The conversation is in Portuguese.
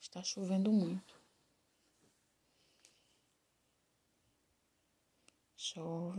Está chovendo muito. Chove.